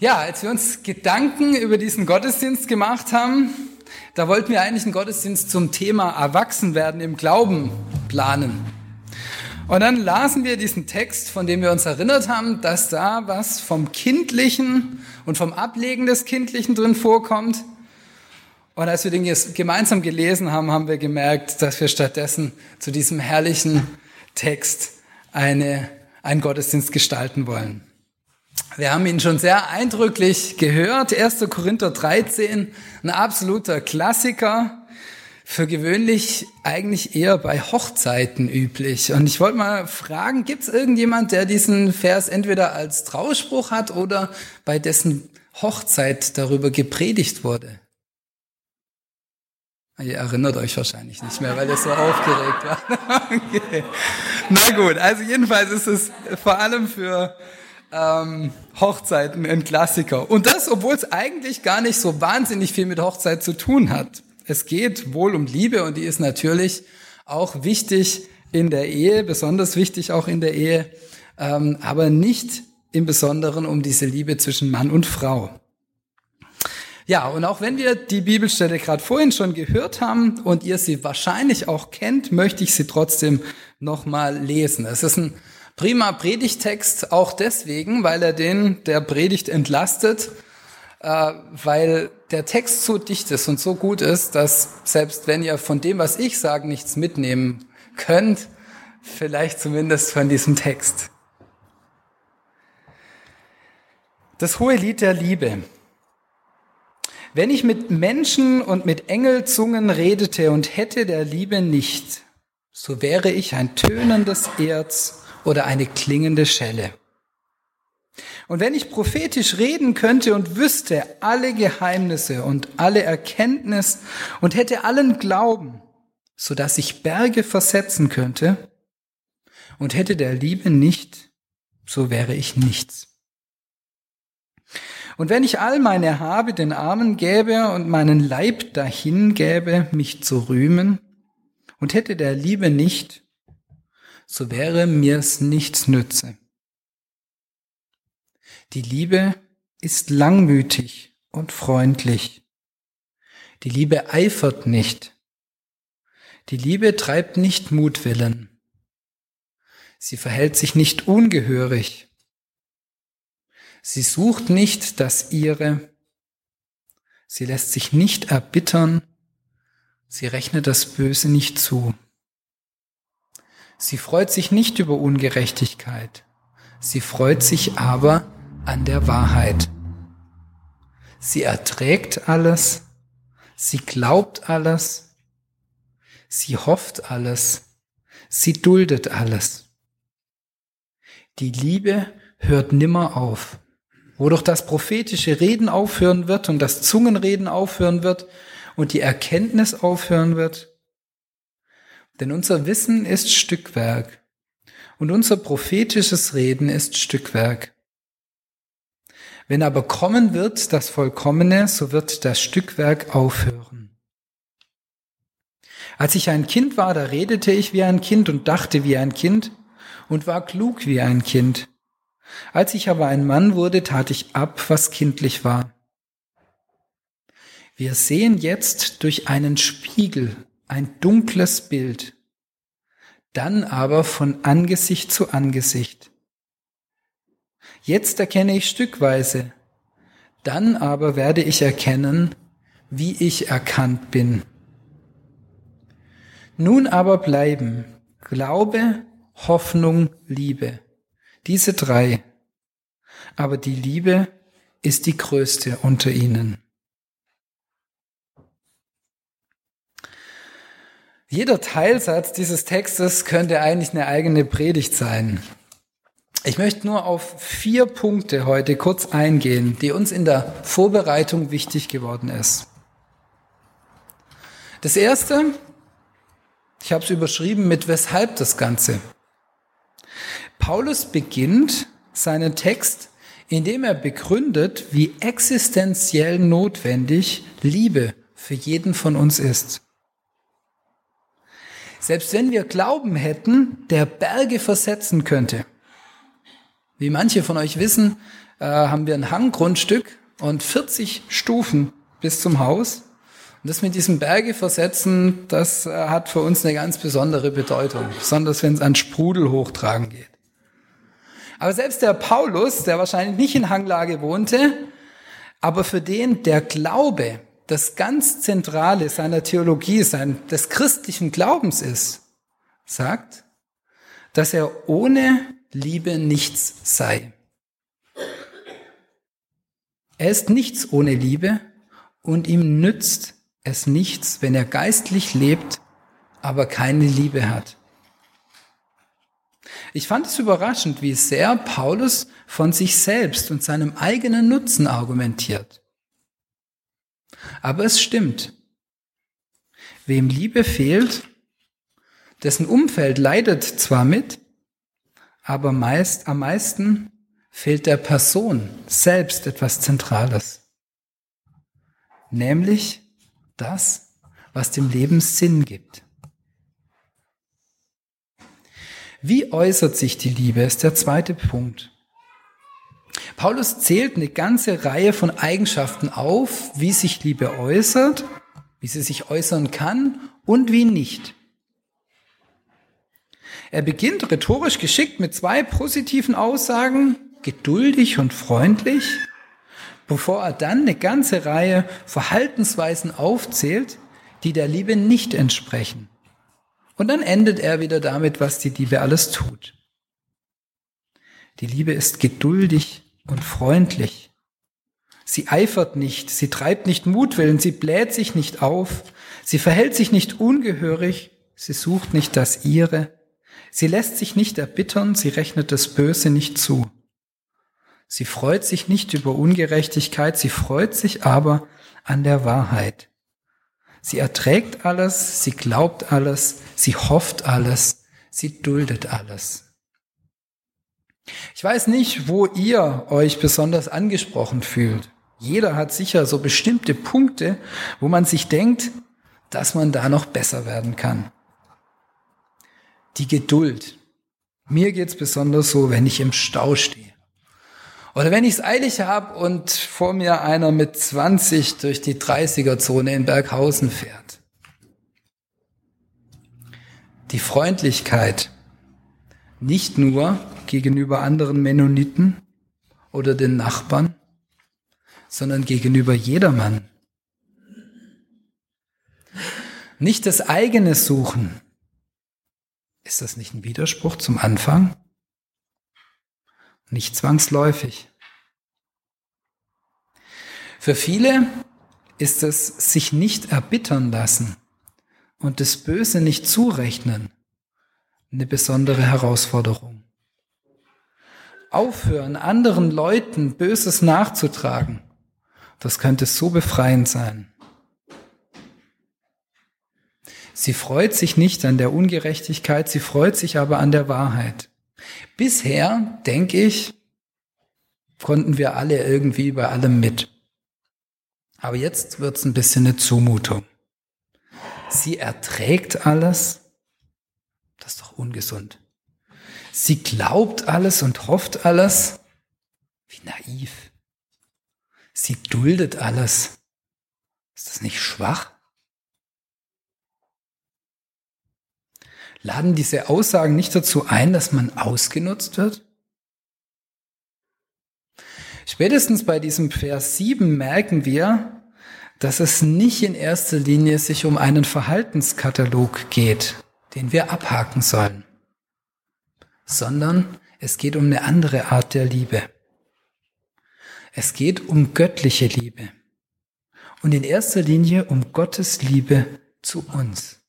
Ja, als wir uns Gedanken über diesen Gottesdienst gemacht haben, da wollten wir eigentlich einen Gottesdienst zum Thema Erwachsenwerden im Glauben planen. Und dann lasen wir diesen Text, von dem wir uns erinnert haben, dass da was vom Kindlichen und vom Ablegen des Kindlichen drin vorkommt. Und als wir den gemeinsam gelesen haben, haben wir gemerkt, dass wir stattdessen zu diesem herrlichen Text eine, einen Gottesdienst gestalten wollen. Wir haben ihn schon sehr eindrücklich gehört. 1. Korinther 13, ein absoluter Klassiker. Für gewöhnlich eigentlich eher bei Hochzeiten üblich. Und ich wollte mal fragen, gibt es irgendjemand, der diesen Vers entweder als Trauspruch hat oder bei dessen Hochzeit darüber gepredigt wurde? Ihr erinnert euch wahrscheinlich nicht mehr, weil ihr so aufgeregt war. okay. Na gut, also jedenfalls ist es vor allem für ähm, Hochzeiten ein Klassiker. Und das, obwohl es eigentlich gar nicht so wahnsinnig viel mit Hochzeit zu tun hat. Es geht wohl um Liebe und die ist natürlich auch wichtig in der Ehe, besonders wichtig auch in der Ehe, ähm, aber nicht im Besonderen um diese Liebe zwischen Mann und Frau. Ja, und auch wenn wir die Bibelstelle gerade vorhin schon gehört haben und ihr sie wahrscheinlich auch kennt, möchte ich sie trotzdem nochmal lesen. Es ist ein Prima Predigtext auch deswegen, weil er den der Predigt entlastet, äh, weil der Text so dicht ist und so gut ist, dass selbst wenn ihr von dem, was ich sage, nichts mitnehmen könnt, vielleicht zumindest von diesem Text. Das hohe Lied der Liebe. Wenn ich mit Menschen und mit Engelzungen redete und hätte der Liebe nicht, so wäre ich ein tönendes Erz oder eine klingende Schelle. Und wenn ich prophetisch reden könnte und wüsste alle Geheimnisse und alle Erkenntnis und hätte allen Glauben, so dass ich Berge versetzen könnte und hätte der Liebe nicht, so wäre ich nichts. Und wenn ich all meine Habe den Armen gäbe und meinen Leib dahin gäbe, mich zu rühmen, und hätte der Liebe nicht, so wäre mir's nichts nütze. Die Liebe ist langmütig und freundlich. Die Liebe eifert nicht. Die Liebe treibt nicht Mutwillen. Sie verhält sich nicht ungehörig. Sie sucht nicht das ihre. Sie lässt sich nicht erbittern. Sie rechnet das Böse nicht zu. Sie freut sich nicht über Ungerechtigkeit, sie freut sich aber an der Wahrheit. Sie erträgt alles, sie glaubt alles, sie hofft alles, sie duldet alles. Die Liebe hört nimmer auf. Wodurch das prophetische Reden aufhören wird und das Zungenreden aufhören wird und die Erkenntnis aufhören wird, denn unser Wissen ist Stückwerk und unser prophetisches Reden ist Stückwerk. Wenn aber kommen wird das Vollkommene, so wird das Stückwerk aufhören. Als ich ein Kind war, da redete ich wie ein Kind und dachte wie ein Kind und war klug wie ein Kind. Als ich aber ein Mann wurde, tat ich ab, was kindlich war. Wir sehen jetzt durch einen Spiegel ein dunkles Bild, dann aber von Angesicht zu Angesicht. Jetzt erkenne ich stückweise, dann aber werde ich erkennen, wie ich erkannt bin. Nun aber bleiben Glaube, Hoffnung, Liebe. Diese drei. Aber die Liebe ist die größte unter ihnen. Jeder Teilsatz dieses Textes könnte eigentlich eine eigene Predigt sein. Ich möchte nur auf vier Punkte heute kurz eingehen, die uns in der Vorbereitung wichtig geworden ist. Das erste, ich habe es überschrieben mit weshalb das Ganze. Paulus beginnt seinen Text, indem er begründet, wie existenziell notwendig Liebe für jeden von uns ist. Selbst wenn wir Glauben hätten, der Berge versetzen könnte. Wie manche von euch wissen, äh, haben wir ein Hanggrundstück und 40 Stufen bis zum Haus. Und das mit diesem Berge versetzen, das äh, hat für uns eine ganz besondere Bedeutung, besonders wenn es an Sprudel hochtragen geht. Aber selbst der Paulus, der wahrscheinlich nicht in Hanglage wohnte, aber für den der Glaube das ganz Zentrale seiner Theologie, sein, des christlichen Glaubens ist, sagt, dass er ohne Liebe nichts sei. Er ist nichts ohne Liebe und ihm nützt es nichts, wenn er geistlich lebt, aber keine Liebe hat. Ich fand es überraschend, wie sehr Paulus von sich selbst und seinem eigenen Nutzen argumentiert. Aber es stimmt. Wem Liebe fehlt, dessen Umfeld leidet zwar mit, aber meist, am meisten fehlt der Person selbst etwas Zentrales. Nämlich das, was dem Leben Sinn gibt. Wie äußert sich die Liebe, ist der zweite Punkt. Paulus zählt eine ganze Reihe von Eigenschaften auf, wie sich Liebe äußert, wie sie sich äußern kann und wie nicht. Er beginnt rhetorisch geschickt mit zwei positiven Aussagen, geduldig und freundlich, bevor er dann eine ganze Reihe Verhaltensweisen aufzählt, die der Liebe nicht entsprechen. Und dann endet er wieder damit, was die Liebe alles tut. Die Liebe ist geduldig und freundlich. Sie eifert nicht, sie treibt nicht Mutwillen, sie bläht sich nicht auf, sie verhält sich nicht ungehörig, sie sucht nicht das ihre, sie lässt sich nicht erbittern, sie rechnet das Böse nicht zu. Sie freut sich nicht über Ungerechtigkeit, sie freut sich aber an der Wahrheit. Sie erträgt alles, sie glaubt alles, sie hofft alles, sie duldet alles. Ich weiß nicht, wo ihr euch besonders angesprochen fühlt. Jeder hat sicher so bestimmte Punkte, wo man sich denkt, dass man da noch besser werden kann. Die Geduld. Mir geht's besonders so, wenn ich im Stau stehe. Oder wenn ich es eilig habe und vor mir einer mit 20 durch die 30er-Zone in Berghausen fährt. Die Freundlichkeit nicht nur gegenüber anderen Mennoniten oder den Nachbarn, sondern gegenüber jedermann. Nicht das eigene Suchen. Ist das nicht ein Widerspruch zum Anfang? Nicht zwangsläufig. Für viele ist es sich nicht erbittern lassen und das Böse nicht zurechnen eine besondere Herausforderung. Aufhören, anderen Leuten Böses nachzutragen, das könnte so befreiend sein. Sie freut sich nicht an der Ungerechtigkeit, sie freut sich aber an der Wahrheit. Bisher, denke ich, konnten wir alle irgendwie bei allem mit. Aber jetzt wird's ein bisschen eine Zumutung. Sie erträgt alles, ungesund. Sie glaubt alles und hofft alles. Wie naiv. Sie duldet alles. Ist das nicht schwach? Laden diese Aussagen nicht dazu ein, dass man ausgenutzt wird? Spätestens bei diesem Vers 7 merken wir, dass es nicht in erster Linie sich um einen Verhaltenskatalog geht, den wir abhaken sollen, sondern es geht um eine andere Art der Liebe. Es geht um göttliche Liebe und in erster Linie um Gottes Liebe zu uns,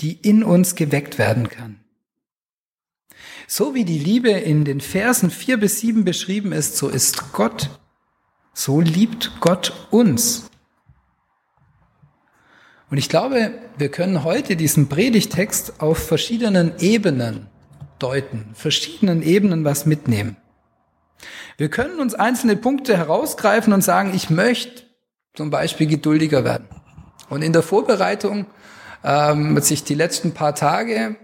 die in uns geweckt werden kann. So wie die Liebe in den Versen vier bis sieben beschrieben ist, so ist Gott, so liebt Gott uns. Und ich glaube, wir können heute diesen Predigtext auf verschiedenen Ebenen deuten, verschiedenen Ebenen was mitnehmen. Wir können uns einzelne Punkte herausgreifen und sagen, ich möchte zum Beispiel geduldiger werden. Und in der Vorbereitung, ähm, sich die letzten paar Tage,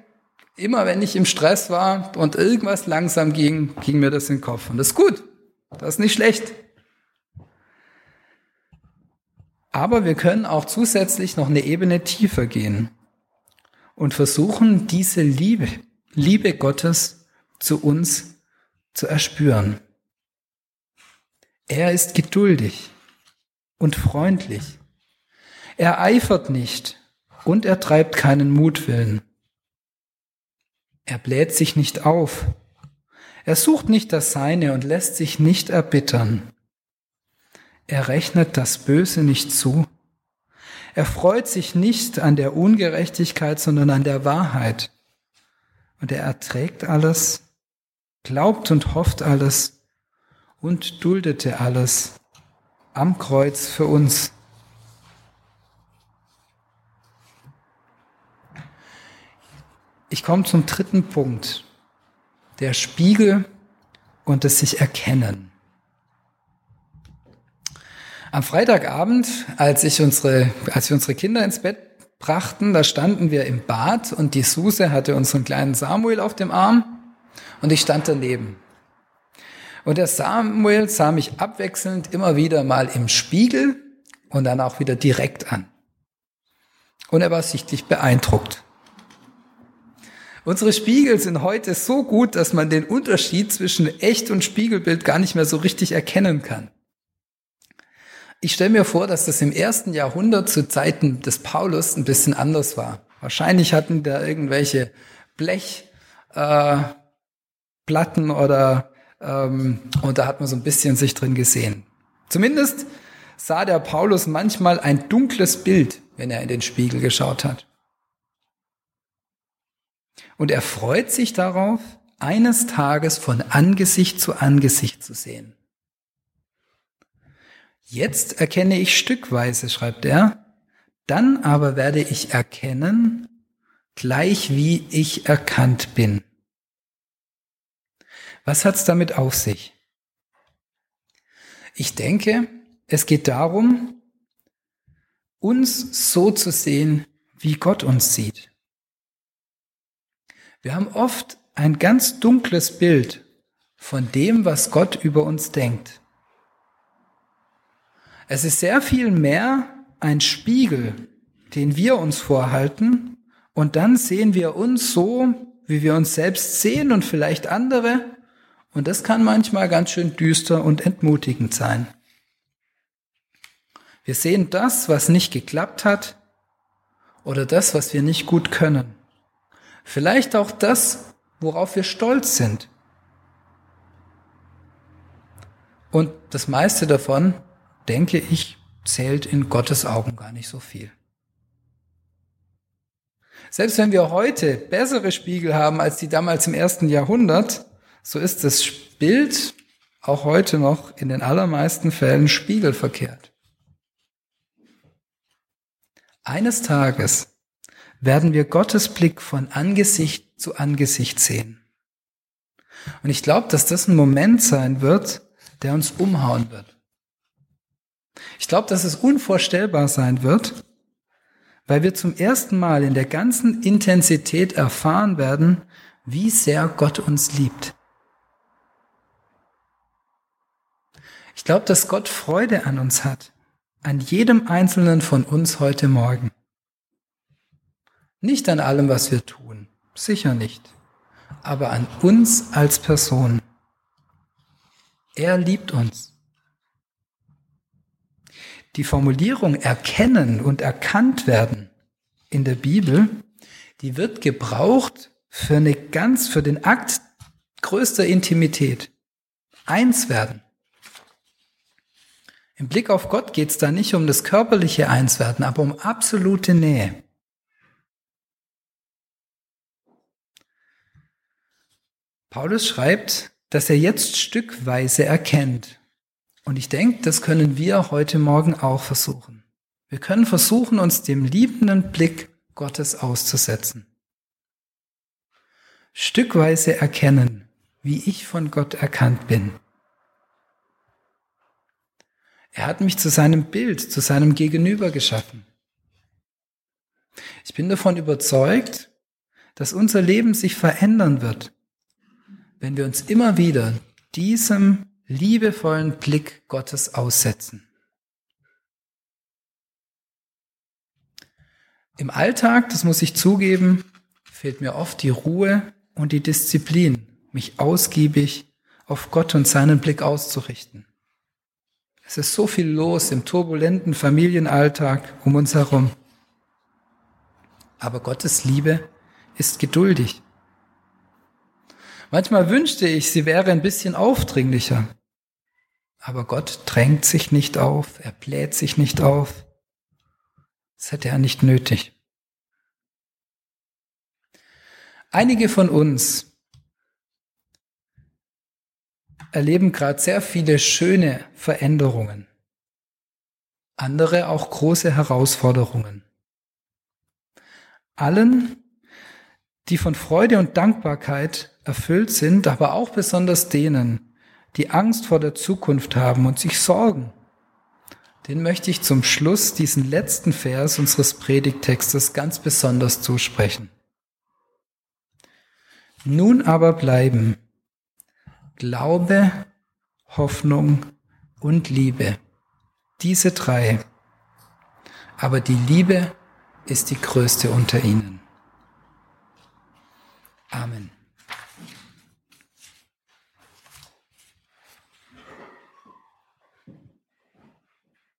immer wenn ich im Stress war und irgendwas langsam ging, ging mir das in den Kopf. Und das ist gut. Das ist nicht schlecht. Aber wir können auch zusätzlich noch eine Ebene tiefer gehen und versuchen, diese Liebe, Liebe Gottes zu uns zu erspüren. Er ist geduldig und freundlich. Er eifert nicht und er treibt keinen Mutwillen. Er bläht sich nicht auf. Er sucht nicht das Seine und lässt sich nicht erbittern. Er rechnet das Böse nicht zu. Er freut sich nicht an der Ungerechtigkeit, sondern an der Wahrheit. Und er erträgt alles, glaubt und hofft alles und duldete alles am Kreuz für uns. Ich komme zum dritten Punkt, der Spiegel und das sich erkennen. Am Freitagabend, als, ich unsere, als wir unsere Kinder ins Bett brachten, da standen wir im Bad und die Suse hatte unseren kleinen Samuel auf dem Arm und ich stand daneben. Und der Samuel sah mich abwechselnd immer wieder mal im Spiegel und dann auch wieder direkt an. Und er war sichtlich beeindruckt. Unsere Spiegel sind heute so gut, dass man den Unterschied zwischen Echt- und Spiegelbild gar nicht mehr so richtig erkennen kann. Ich stelle mir vor, dass das im ersten Jahrhundert zu Zeiten des Paulus ein bisschen anders war. Wahrscheinlich hatten da irgendwelche Blechplatten äh, oder ähm, und da hat man so ein bisschen sich drin gesehen. Zumindest sah der Paulus manchmal ein dunkles Bild, wenn er in den Spiegel geschaut hat. Und er freut sich darauf, eines Tages von Angesicht zu Angesicht zu sehen. Jetzt erkenne ich stückweise, schreibt er, dann aber werde ich erkennen, gleich wie ich erkannt bin. Was hat's damit auf sich? Ich denke, es geht darum, uns so zu sehen, wie Gott uns sieht. Wir haben oft ein ganz dunkles Bild von dem, was Gott über uns denkt. Es ist sehr viel mehr ein Spiegel, den wir uns vorhalten, und dann sehen wir uns so, wie wir uns selbst sehen und vielleicht andere, und das kann manchmal ganz schön düster und entmutigend sein. Wir sehen das, was nicht geklappt hat, oder das, was wir nicht gut können. Vielleicht auch das, worauf wir stolz sind. Und das meiste davon denke ich, zählt in Gottes Augen gar nicht so viel. Selbst wenn wir heute bessere Spiegel haben als die damals im ersten Jahrhundert, so ist das Bild auch heute noch in den allermeisten Fällen spiegelverkehrt. Eines Tages werden wir Gottes Blick von Angesicht zu Angesicht sehen. Und ich glaube, dass das ein Moment sein wird, der uns umhauen wird. Ich glaube, dass es unvorstellbar sein wird, weil wir zum ersten Mal in der ganzen Intensität erfahren werden, wie sehr Gott uns liebt. Ich glaube, dass Gott Freude an uns hat, an jedem einzelnen von uns heute Morgen. Nicht an allem, was wir tun, sicher nicht, aber an uns als Person. Er liebt uns. Die Formulierung erkennen und erkannt werden in der Bibel, die wird gebraucht für eine ganz, für den Akt größter Intimität. Eins werden. Im Blick auf Gott geht es da nicht um das körperliche Einswerden, aber um absolute Nähe. Paulus schreibt, dass er jetzt stückweise erkennt, und ich denke, das können wir heute Morgen auch versuchen. Wir können versuchen, uns dem liebenden Blick Gottes auszusetzen. Stückweise erkennen, wie ich von Gott erkannt bin. Er hat mich zu seinem Bild, zu seinem Gegenüber geschaffen. Ich bin davon überzeugt, dass unser Leben sich verändern wird, wenn wir uns immer wieder diesem liebevollen Blick Gottes aussetzen. Im Alltag, das muss ich zugeben, fehlt mir oft die Ruhe und die Disziplin, mich ausgiebig auf Gott und seinen Blick auszurichten. Es ist so viel los im turbulenten Familienalltag um uns herum. Aber Gottes Liebe ist geduldig. Manchmal wünschte ich, sie wäre ein bisschen aufdringlicher. Aber Gott drängt sich nicht auf, er bläht sich nicht auf. Das hätte er nicht nötig. Einige von uns erleben gerade sehr viele schöne Veränderungen, andere auch große Herausforderungen. Allen, die von Freude und Dankbarkeit erfüllt sind, aber auch besonders denen, die Angst vor der Zukunft haben und sich sorgen, den möchte ich zum Schluss diesen letzten Vers unseres Predigtextes ganz besonders zusprechen. Nun aber bleiben Glaube, Hoffnung und Liebe. Diese drei. Aber die Liebe ist die größte unter ihnen. Amen.